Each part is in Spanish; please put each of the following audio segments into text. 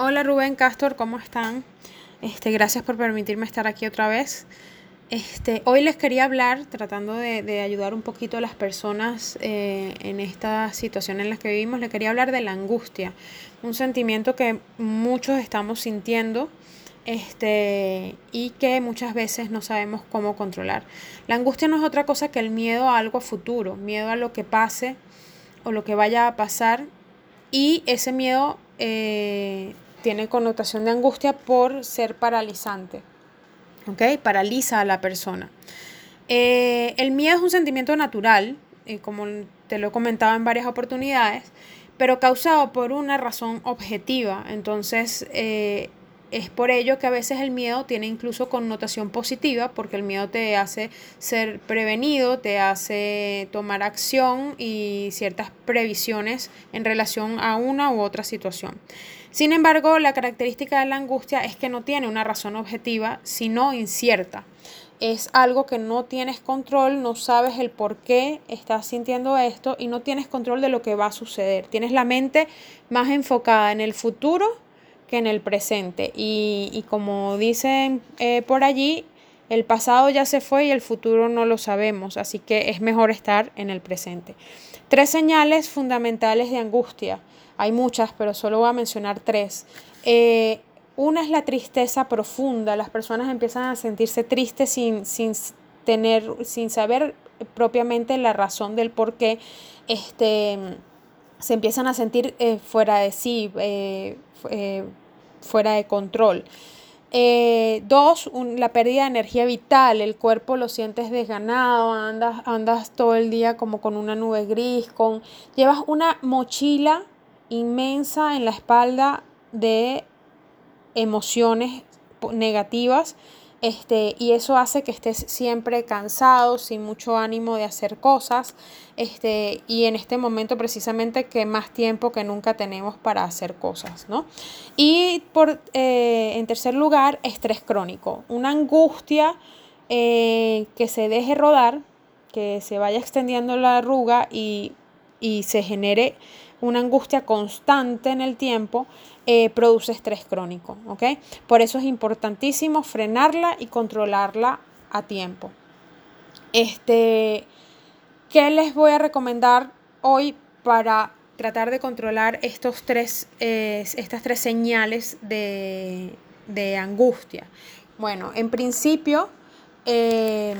Hola Rubén Castor, ¿cómo están? Este, gracias por permitirme estar aquí otra vez. Este, hoy les quería hablar, tratando de, ayudar un poquito a las personas eh, en esta situación en la que vivimos, les quería hablar de la angustia, un sentimiento que muchos estamos sintiendo este, y que muchas veces no sabemos cómo controlar. La angustia no es otra cosa que el miedo a algo futuro, miedo a lo que pase o lo que vaya a pasar y ese miedo eh, tiene connotación de angustia por ser paralizante. ¿Ok? Paraliza a la persona. Eh, el miedo es un sentimiento natural, eh, como te lo he comentado en varias oportunidades, pero causado por una razón objetiva. Entonces, eh, es por ello que a veces el miedo tiene incluso connotación positiva, porque el miedo te hace ser prevenido, te hace tomar acción y ciertas previsiones en relación a una u otra situación. Sin embargo, la característica de la angustia es que no tiene una razón objetiva, sino incierta. Es algo que no tienes control, no sabes el por qué estás sintiendo esto y no tienes control de lo que va a suceder. Tienes la mente más enfocada en el futuro que en el presente. Y, como dicen eh, por allí, el pasado ya se fue y el futuro no lo sabemos, así que es mejor estar en el presente. Tres señales fundamentales de angustia. Hay muchas, pero solo voy a mencionar tres. Eh, una es la tristeza profunda. Las personas empiezan a sentirse tristes sin, sin, tener, sin saber propiamente la razón del por qué este, se empiezan a sentir eh, fuera de sí, eh, fuera de control. dos, la pérdida de energía vital, el cuerpo lo sientes desganado, andas, andas todo el día como con una nube gris, con, llevas una mochila inmensa en la espalda de emociones negativas este, y eso hace que estés siempre cansado, sin mucho ánimo de hacer cosas, este, y en este momento precisamente que más tiempo que nunca tenemos para hacer cosas, ¿no? Y por, eh, en tercer lugar, estrés crónico, una angustia eh, que se deje rodar, que se vaya extendiendo la arruga y, y se genere una angustia constante en el tiempo, eh, produce estrés crónico. ¿ok? Por eso es importantísimo frenarla y controlarla a tiempo. Este, ¿Qué les voy a recomendar hoy para tratar de controlar estos tres, eh, estas tres señales de, angustia? Bueno, en principio eh,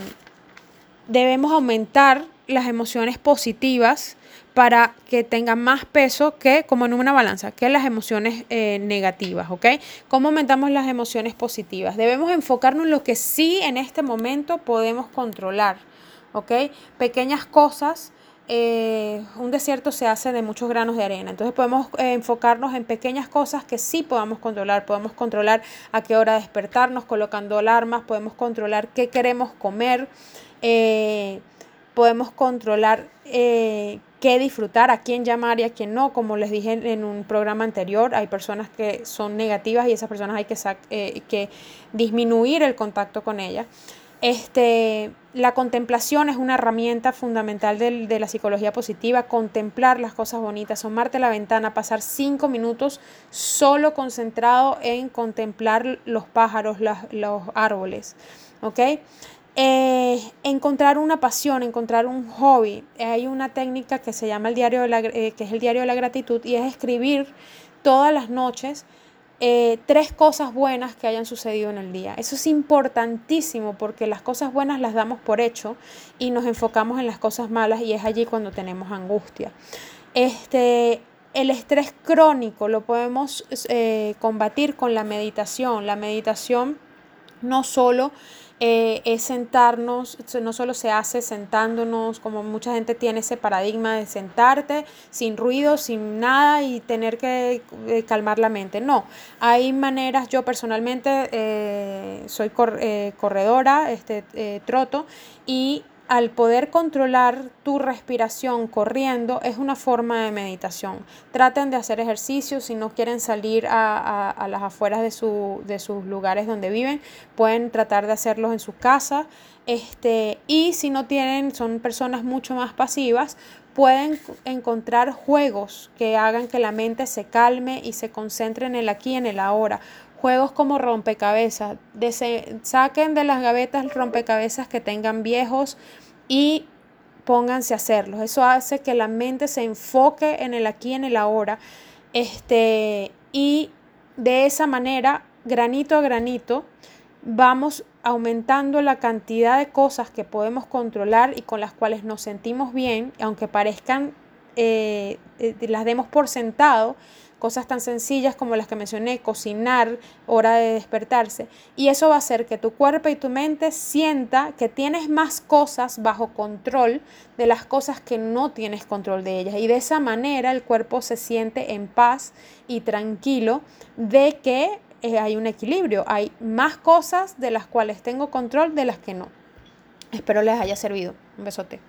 debemos aumentar las emociones positivas para que tengan más peso que, como en una balanza, que las emociones eh, negativas, ¿ok? ¿Cómo aumentamos las emociones positivas? Debemos enfocarnos en lo que sí en este momento podemos controlar, ¿ok? Pequeñas cosas. Eh, un desierto se hace de muchos granos de arena. Entonces podemos eh, enfocarnos en pequeñas cosas que sí podamos controlar. Podemos controlar a qué hora despertarnos colocando alarmas, podemos controlar qué queremos comer, podemos controlar qué disfrutar, a quién llamar y a quién no. Como les dije en un programa anterior, hay personas que son negativas y esas personas hay que, eh, que disminuir el contacto con ellas. Este, la contemplación es una herramienta fundamental de, la psicología positiva, contemplar las cosas bonitas, asomarte a la ventana, pasar cinco minutos solo concentrado en contemplar los pájaros, los árboles. ¿ok? Eh, encontrar una pasión, encontrar un hobby. Hay una técnica que se llama el diario de la, eh, que es el diario de la gratitud y es escribir todas las noches eh, tres cosas buenas que hayan sucedido en el día. Eso es importantísimo porque las cosas buenas las damos por hecho y nos enfocamos en las cosas malas y es allí cuando tenemos angustia. Este, el estrés crónico lo podemos combatir con la meditación. La meditación no solo eh, es sentarnos, no solo se hace sentándonos, como mucha gente tiene ese paradigma de sentarte sin ruido, sin nada y tener que eh, calmar la mente. No, hay maneras, yo personalmente eh, soy corredora, este, troto, y al poder controlar tu respiración corriendo es una forma de meditación. Traten de hacer ejercicio si no quieren salir a, las afueras de, de, sus lugares donde viven, pueden tratar de hacerlos en su casa. Este, y si no tienen, son personas mucho más pasivas, pueden encontrar juegos que hagan que la mente se calme y se concentre en el aquí, en el ahora. Juegos como rompecabezas. saquen de las gavetas rompecabezas que tengan viejos y pónganse a hacerlos. Eso hace que la mente se enfoque en el aquí, en el ahora. Este, y de esa manera, granito a granito, vamos aumentando la cantidad de cosas que podemos controlar y con las cuales nos sentimos bien, aunque parezcan, eh, eh, las demos por sentado, cosas tan sencillas como las que mencioné, cocinar, hora de despertarse. Y eso va a hacer que tu cuerpo y tu mente sienta que tienes más cosas bajo control de las cosas que no tienes control de ellas. Y de esa manera el cuerpo se siente en paz y tranquilo de que eh, hay un equilibrio, hay más cosas de las cuales tengo control de las que no. Espero les haya servido. Un besote.